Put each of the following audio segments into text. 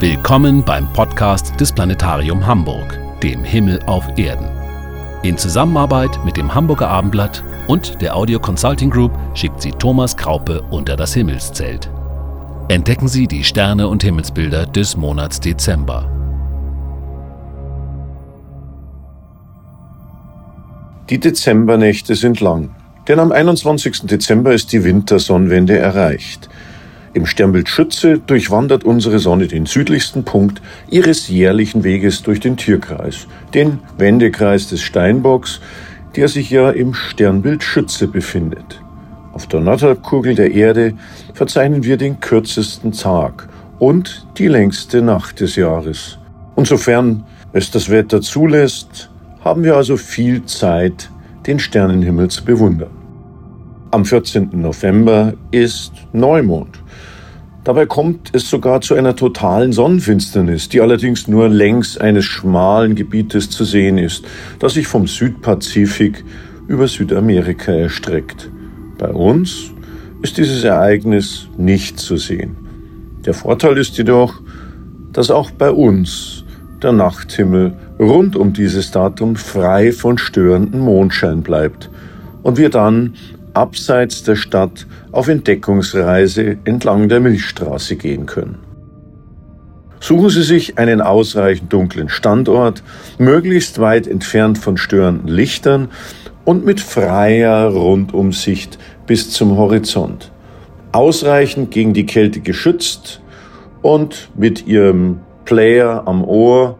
Willkommen beim Podcast des Planetarium Hamburg, dem Himmel auf Erden. In Zusammenarbeit mit dem Hamburger Abendblatt und der Audio Consulting Group schickt sie Thomas Kraupe unter das Himmelszelt. Entdecken Sie die Sterne und Himmelsbilder des Monats Dezember. Die Dezembernächte sind lang, denn am 21. Dezember ist die Wintersonnenwende erreicht. Im Sternbild Schütze durchwandert unsere Sonne den südlichsten Punkt ihres jährlichen Weges durch den Tierkreis, den Wendekreis des Steinbocks, der sich ja im Sternbild Schütze befindet. Auf der Nordhalbkugel der Erde verzeichnen wir den kürzesten Tag und die längste Nacht des Jahres. Und sofern es das Wetter zulässt, haben wir also viel Zeit, den Sternenhimmel zu bewundern. Am 14. November ist Neumond. Dabei kommt es sogar zu einer totalen Sonnenfinsternis, die allerdings nur längs eines schmalen Gebietes zu sehen ist, das sich vom Südpazifik über Südamerika erstreckt. Bei uns ist dieses Ereignis nicht zu sehen. Der Vorteil ist jedoch, dass auch bei uns der Nachthimmel rund um dieses Datum frei von störenden Mondschein bleibt und wir dann abseits der Stadt auf Entdeckungsreise entlang der Milchstraße gehen können. Suchen Sie sich einen ausreichend dunklen Standort, möglichst weit entfernt von störenden Lichtern und mit freier Rundumsicht bis zum Horizont. Ausreichend gegen die Kälte geschützt und mit Ihrem Player am Ohr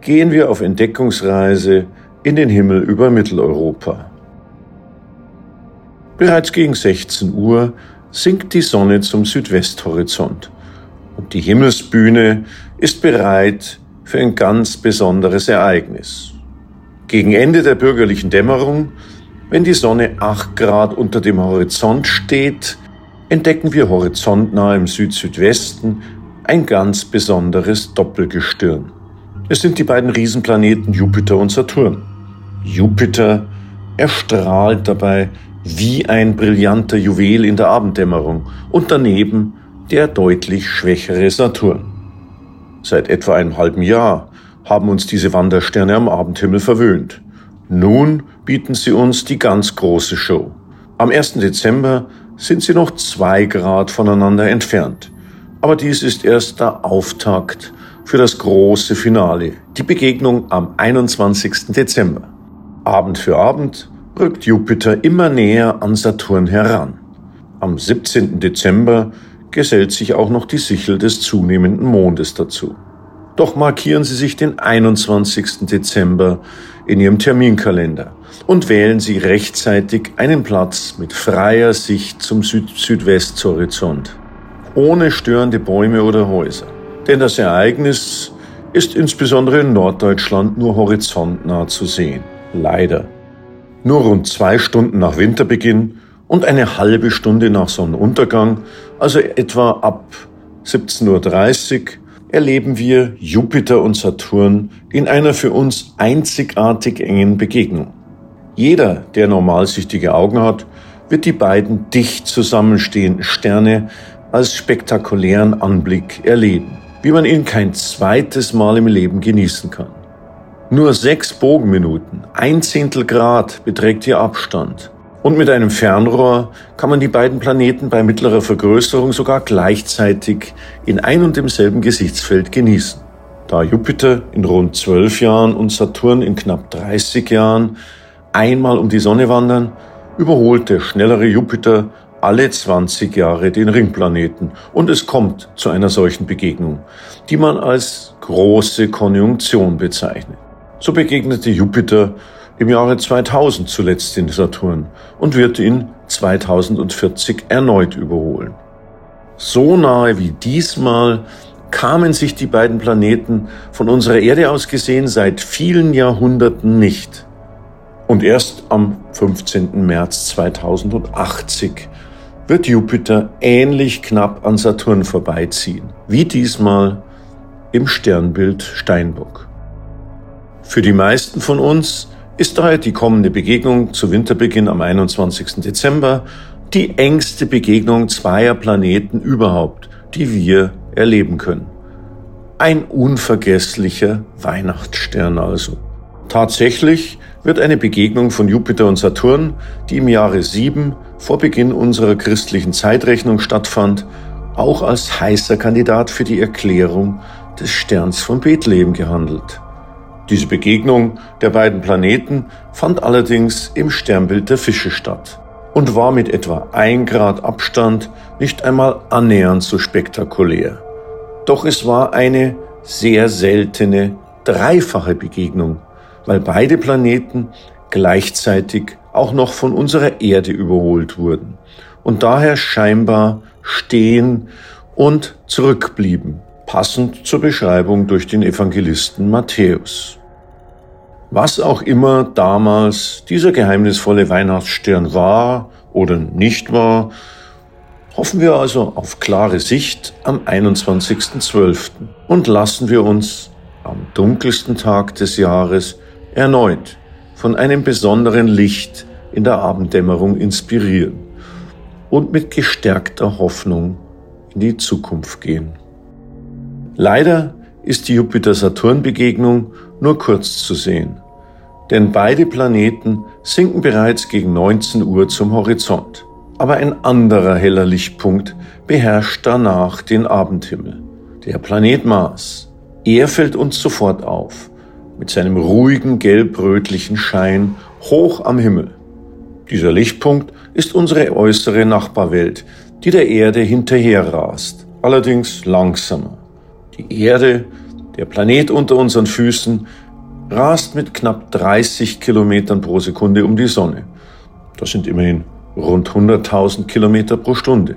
gehen wir auf Entdeckungsreise in den Himmel über Mitteleuropa. Bereits gegen 16 Uhr sinkt die Sonne zum Südwesthorizont und die Himmelsbühne ist bereit für ein ganz besonderes Ereignis. Gegen Ende der bürgerlichen Dämmerung, wenn die Sonne 8 Grad unter dem Horizont steht, entdecken wir horizontnah im Süd-Südwesten ein ganz besonderes Doppelgestirn. Es sind die beiden Riesenplaneten Jupiter und Saturn. Jupiter erstrahlt dabei wie ein brillanter Juwel in der Abenddämmerung und daneben der deutlich schwächere Saturn. Seit etwa einem halben Jahr haben uns diese Wandersterne am Abendhimmel verwöhnt. Nun bieten sie uns die ganz große Show. Am 1. Dezember sind sie noch zwei Grad voneinander entfernt. Aber dies ist erst der Auftakt für das große Finale, die Begegnung am 21. Dezember. Abend für Abend rückt Jupiter immer näher an Saturn heran. Am 17. Dezember gesellt sich auch noch die Sichel des zunehmenden Mondes dazu. Doch markieren Sie sich den 21. Dezember in Ihrem Terminkalender und wählen Sie rechtzeitig einen Platz mit freier Sicht zum Süd-Südwesthorizont, ohne störende Bäume oder Häuser. Denn das Ereignis ist insbesondere in Norddeutschland nur horizontnah zu sehen. Leider. Nur rund zwei Stunden nach Winterbeginn und eine halbe Stunde nach Sonnenuntergang, also etwa ab 17.30 Uhr, erleben wir Jupiter und Saturn in einer für uns einzigartig engen Begegnung. Jeder, der normalsichtige Augen hat, wird die beiden dicht zusammenstehenden Sterne als spektakulären Anblick erleben, wie man ihn kein zweites Mal im Leben genießen kann. Nur sechs Bogenminuten, ein Zehntel Grad beträgt ihr Abstand. Und mit einem Fernrohr kann man die beiden Planeten bei mittlerer Vergrößerung sogar gleichzeitig in ein und demselben Gesichtsfeld genießen. Da Jupiter in rund zwölf Jahren und Saturn in knapp 30 Jahren einmal um die Sonne wandern, überholt der schnellere Jupiter alle 20 Jahre den Ringplaneten und es kommt zu einer solchen Begegnung, die man als große Konjunktion bezeichnet. So begegnete Jupiter im Jahre 2000 zuletzt den Saturn und wird ihn 2040 erneut überholen. So nahe wie diesmal kamen sich die beiden Planeten von unserer Erde aus gesehen seit vielen Jahrhunderten nicht. Und erst am 15. März 2080 wird Jupiter ähnlich knapp an Saturn vorbeiziehen, wie diesmal im Sternbild Steinbock. Für die meisten von uns ist daher die kommende Begegnung zu Winterbeginn am 21. Dezember die engste Begegnung zweier Planeten überhaupt, die wir erleben können. Ein unvergesslicher Weihnachtsstern also. Tatsächlich wird eine Begegnung von Jupiter und Saturn, die im Jahre 7 vor Beginn unserer christlichen Zeitrechnung stattfand, auch als heißer Kandidat für die Erklärung des Sterns von Bethlehem gehandelt. Diese Begegnung der beiden Planeten fand allerdings im Sternbild der Fische statt und war mit etwa ein Grad Abstand nicht einmal annähernd so spektakulär. Doch es war eine sehr seltene dreifache Begegnung, weil beide Planeten gleichzeitig auch noch von unserer Erde überholt wurden und daher scheinbar stehen und zurückblieben, passend zur Beschreibung durch den Evangelisten Matthäus. Was auch immer damals dieser geheimnisvolle Weihnachtsstern war oder nicht war, hoffen wir also auf klare Sicht am 21.12. und lassen wir uns am dunkelsten Tag des Jahres erneut von einem besonderen Licht in der Abenddämmerung inspirieren und mit gestärkter Hoffnung in die Zukunft gehen. Leider ist die Jupiter-Saturn-Begegnung nur kurz zu sehen, denn beide Planeten sinken bereits gegen 19 Uhr zum Horizont. Aber ein anderer heller Lichtpunkt beherrscht danach den Abendhimmel, der Planet Mars. Er fällt uns sofort auf, mit seinem ruhigen gelb-rötlichen Schein hoch am Himmel. Dieser Lichtpunkt ist unsere äußere Nachbarwelt, die der Erde hinterher rast, allerdings langsamer. Die Erde, der Planet unter unseren Füßen, rast mit knapp 30 Kilometern pro Sekunde um die Sonne. Das sind immerhin rund 100.000 Kilometer pro Stunde.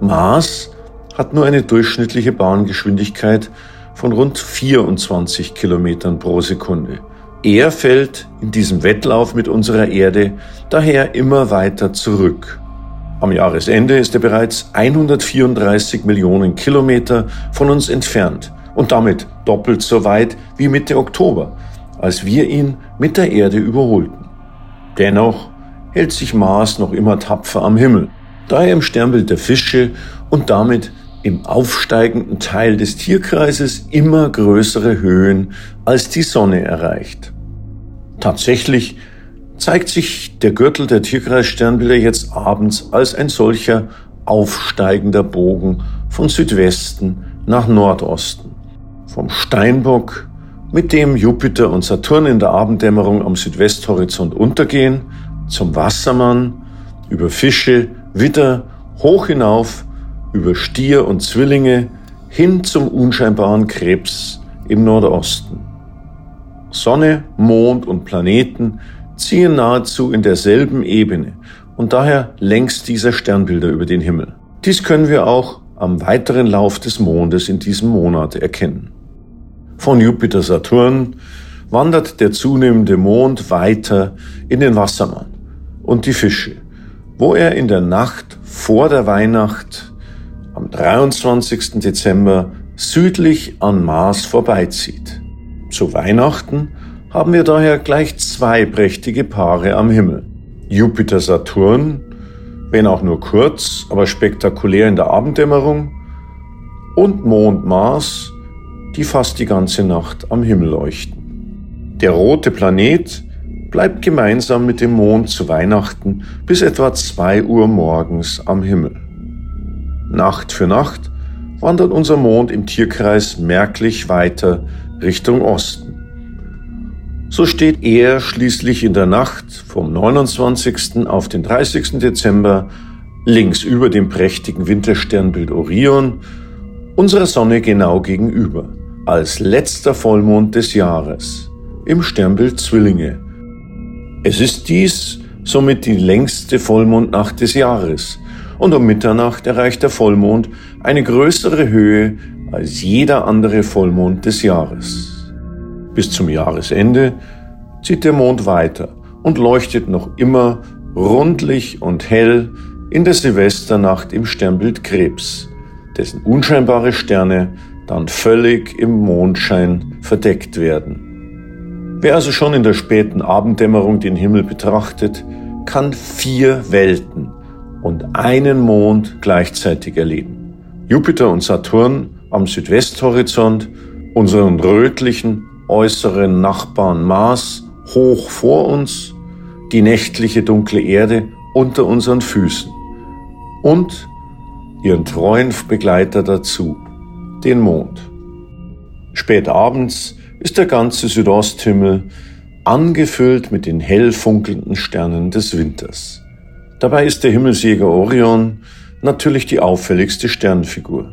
Mars hat nur eine durchschnittliche Bahngeschwindigkeit von rund 24 Kilometern pro Sekunde. Er fällt in diesem Wettlauf mit unserer Erde daher immer weiter zurück. Am Jahresende ist er bereits 134 Millionen Kilometer von uns entfernt und damit doppelt so weit wie Mitte Oktober, als wir ihn mit der Erde überholten. Dennoch hält sich Mars noch immer tapfer am Himmel, da er im Sternbild der Fische und damit im aufsteigenden Teil des Tierkreises immer größere Höhen als die Sonne erreicht. Tatsächlich zeigt sich der Gürtel der Tierkreissternbilder jetzt abends als ein solcher aufsteigender Bogen von Südwesten nach Nordosten. Vom Steinbock, mit dem Jupiter und Saturn in der Abenddämmerung am Südwesthorizont untergehen, zum Wassermann, über Fische, Witter, hoch hinauf, über Stier und Zwillinge, hin zum unscheinbaren Krebs im Nordosten. Sonne, Mond und Planeten ziehen nahezu in derselben Ebene und daher längst dieser Sternbilder über den Himmel. Dies können wir auch am weiteren Lauf des Mondes in diesem Monat erkennen. Von Jupiter Saturn wandert der zunehmende Mond weiter in den Wassermann und die Fische, wo er in der Nacht vor der Weihnacht am 23. Dezember südlich an Mars vorbeizieht. Zu Weihnachten haben wir daher gleich zwei prächtige Paare am Himmel. Jupiter Saturn, wenn auch nur kurz, aber spektakulär in der Abenddämmerung, und Mond Mars, die fast die ganze Nacht am Himmel leuchten. Der rote Planet bleibt gemeinsam mit dem Mond zu Weihnachten bis etwa zwei Uhr morgens am Himmel. Nacht für Nacht wandert unser Mond im Tierkreis merklich weiter Richtung Osten. So steht er schließlich in der Nacht vom 29. auf den 30. Dezember links über dem prächtigen Wintersternbild Orion unserer Sonne genau gegenüber, als letzter Vollmond des Jahres im Sternbild Zwillinge es ist dies somit die längste Vollmondnacht des Jahres und um Mitternacht erreicht der Vollmond eine größere Höhe als jeder andere Vollmond des Jahres. Bis zum Jahresende zieht der Mond weiter und leuchtet noch immer rundlich und hell in der Silvesternacht im Sternbild Krebs, dessen unscheinbare Sterne dann völlig im Mondschein verdeckt werden. Wer also schon in der späten Abenddämmerung den Himmel betrachtet, kann vier Welten und einen Mond gleichzeitig erleben. Jupiter und Saturn am Südwesthorizont unseren rötlichen äußeren Nachbarn Mars hoch vor uns, die nächtliche dunkle Erde unter unseren Füßen und ihren treuen Begleiter dazu, den Mond. Spät abends ist der ganze Südosthimmel angefüllt mit den hell funkelnden Sternen des Winters. Dabei ist der Himmelsjäger Orion natürlich die auffälligste Sternfigur.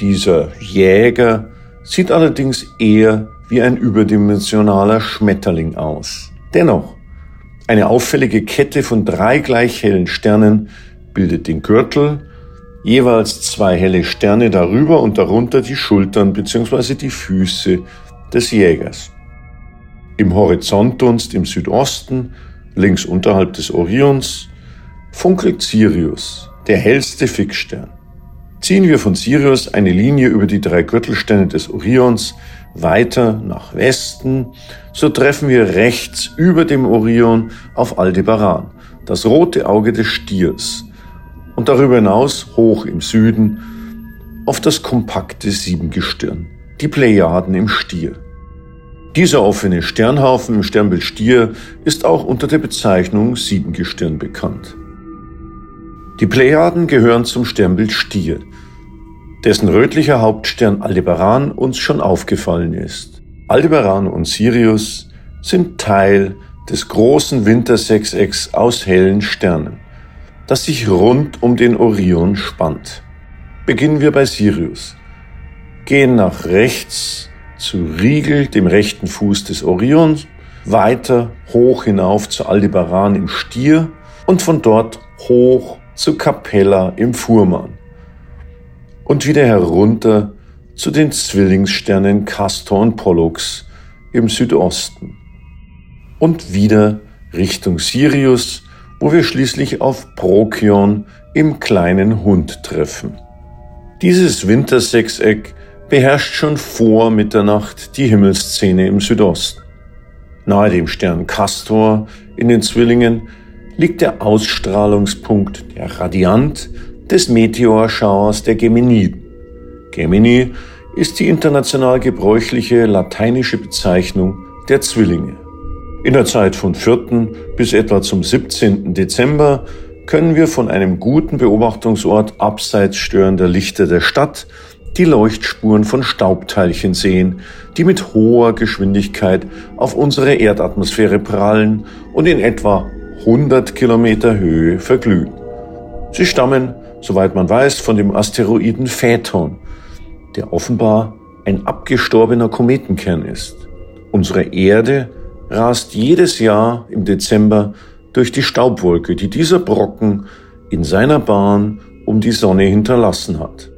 Dieser Jäger sieht allerdings eher wie ein überdimensionaler Schmetterling aus. Dennoch, eine auffällige Kette von drei gleich hellen Sternen bildet den Gürtel, jeweils zwei helle Sterne darüber und darunter die Schultern bzw. die Füße des Jägers. Im Horizontdunst im Südosten, links unterhalb des Orions, funkelt Sirius, der hellste Fixstern. Ziehen wir von Sirius eine Linie über die drei Gürtelsterne des Orions weiter nach Westen, so treffen wir rechts über dem Orion auf Aldebaran, das rote Auge des Stiers, und darüber hinaus hoch im Süden auf das kompakte Siebengestirn, die Plejaden im Stier. Dieser offene Sternhaufen im Sternbild Stier ist auch unter der Bezeichnung Siebengestirn bekannt. Die Plejaden gehören zum Sternbild Stier, dessen rötlicher Hauptstern Aldebaran uns schon aufgefallen ist. Aldebaran und Sirius sind Teil des großen Wintersechsecks aus hellen Sternen, das sich rund um den Orion spannt. Beginnen wir bei Sirius, gehen nach rechts zu Riegel, dem rechten Fuß des Orions, weiter hoch hinauf zu Aldebaran im Stier und von dort hoch zu Capella im Fuhrmann und wieder herunter zu den Zwillingssternen Castor und Pollux im Südosten und wieder Richtung Sirius, wo wir schließlich auf Prokion im kleinen Hund treffen. Dieses Wintersechseck beherrscht schon vor Mitternacht die Himmelsszene im Südosten. Nahe dem Stern Castor in den Zwillingen liegt der Ausstrahlungspunkt, der Radiant des Meteorschauers der Geminiden. Gemini ist die international gebräuchliche lateinische Bezeichnung der Zwillinge. In der Zeit von 4. bis etwa zum 17. Dezember können wir von einem guten Beobachtungsort abseits störender Lichter der Stadt die Leuchtspuren von Staubteilchen sehen, die mit hoher Geschwindigkeit auf unsere Erdatmosphäre prallen und in etwa 100 Kilometer Höhe verglühen. Sie stammen, soweit man weiß, von dem Asteroiden Phaeton, der offenbar ein abgestorbener Kometenkern ist. Unsere Erde rast jedes Jahr im Dezember durch die Staubwolke, die dieser Brocken in seiner Bahn um die Sonne hinterlassen hat.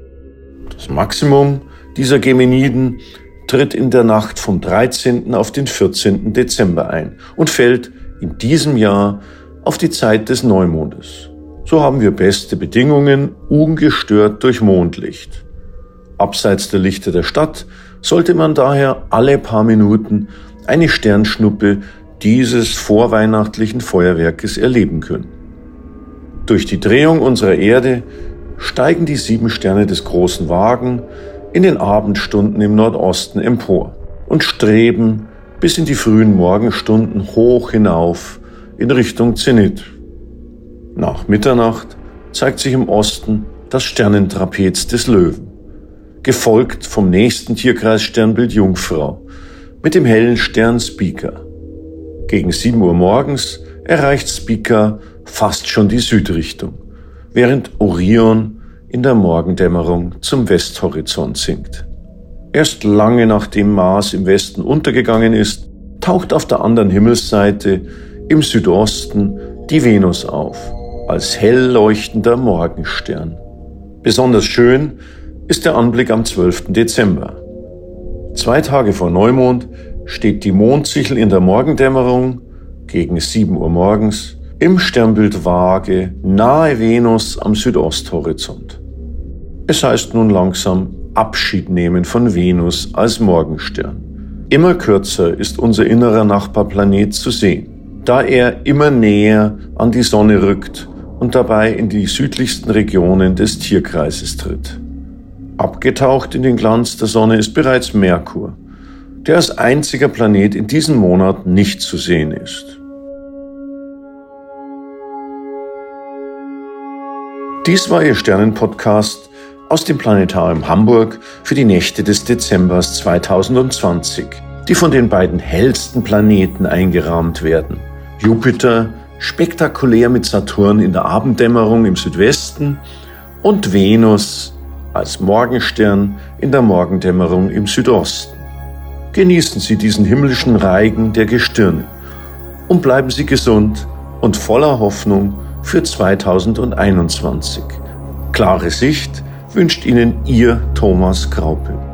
Das Maximum dieser Geminiden tritt in der Nacht vom 13. auf den 14. Dezember ein und fällt in diesem Jahr auf die Zeit des Neumondes. So haben wir beste Bedingungen, ungestört durch Mondlicht. Abseits der Lichter der Stadt sollte man daher alle paar Minuten eine Sternschnuppe dieses vorweihnachtlichen Feuerwerkes erleben können. Durch die Drehung unserer Erde steigen die sieben Sterne des großen Wagen in den Abendstunden im Nordosten empor und streben bis in die frühen Morgenstunden hoch hinauf in Richtung Zenit. Nach Mitternacht zeigt sich im Osten das Sternentrapez des Löwen, gefolgt vom nächsten Tierkreissternbild Jungfrau mit dem hellen Stern Speaker. Gegen 7 Uhr morgens erreicht Speaker fast schon die Südrichtung, während Orion in der Morgendämmerung zum Westhorizont sinkt. Erst lange nachdem Mars im Westen untergegangen ist, taucht auf der anderen Himmelsseite im Südosten die Venus auf, als hell leuchtender Morgenstern. Besonders schön ist der Anblick am 12. Dezember. Zwei Tage vor Neumond steht die Mondsichel in der Morgendämmerung gegen 7 Uhr morgens im Sternbild Waage nahe Venus am Südosthorizont. Es heißt nun langsam Abschied nehmen von Venus als Morgenstern. Immer kürzer ist unser innerer Nachbarplanet zu sehen da er immer näher an die Sonne rückt und dabei in die südlichsten Regionen des Tierkreises tritt. Abgetaucht in den Glanz der Sonne ist bereits Merkur, der als einziger Planet in diesem Monat nicht zu sehen ist. Dies war Ihr Sternenpodcast aus dem Planetarium Hamburg für die Nächte des Dezembers 2020, die von den beiden hellsten Planeten eingerahmt werden. Jupiter spektakulär mit Saturn in der Abenddämmerung im Südwesten und Venus als Morgenstern in der Morgendämmerung im Südosten. Genießen Sie diesen himmlischen Reigen der Gestirne und bleiben Sie gesund und voller Hoffnung für 2021. Klare Sicht wünscht Ihnen Ihr Thomas Graupe.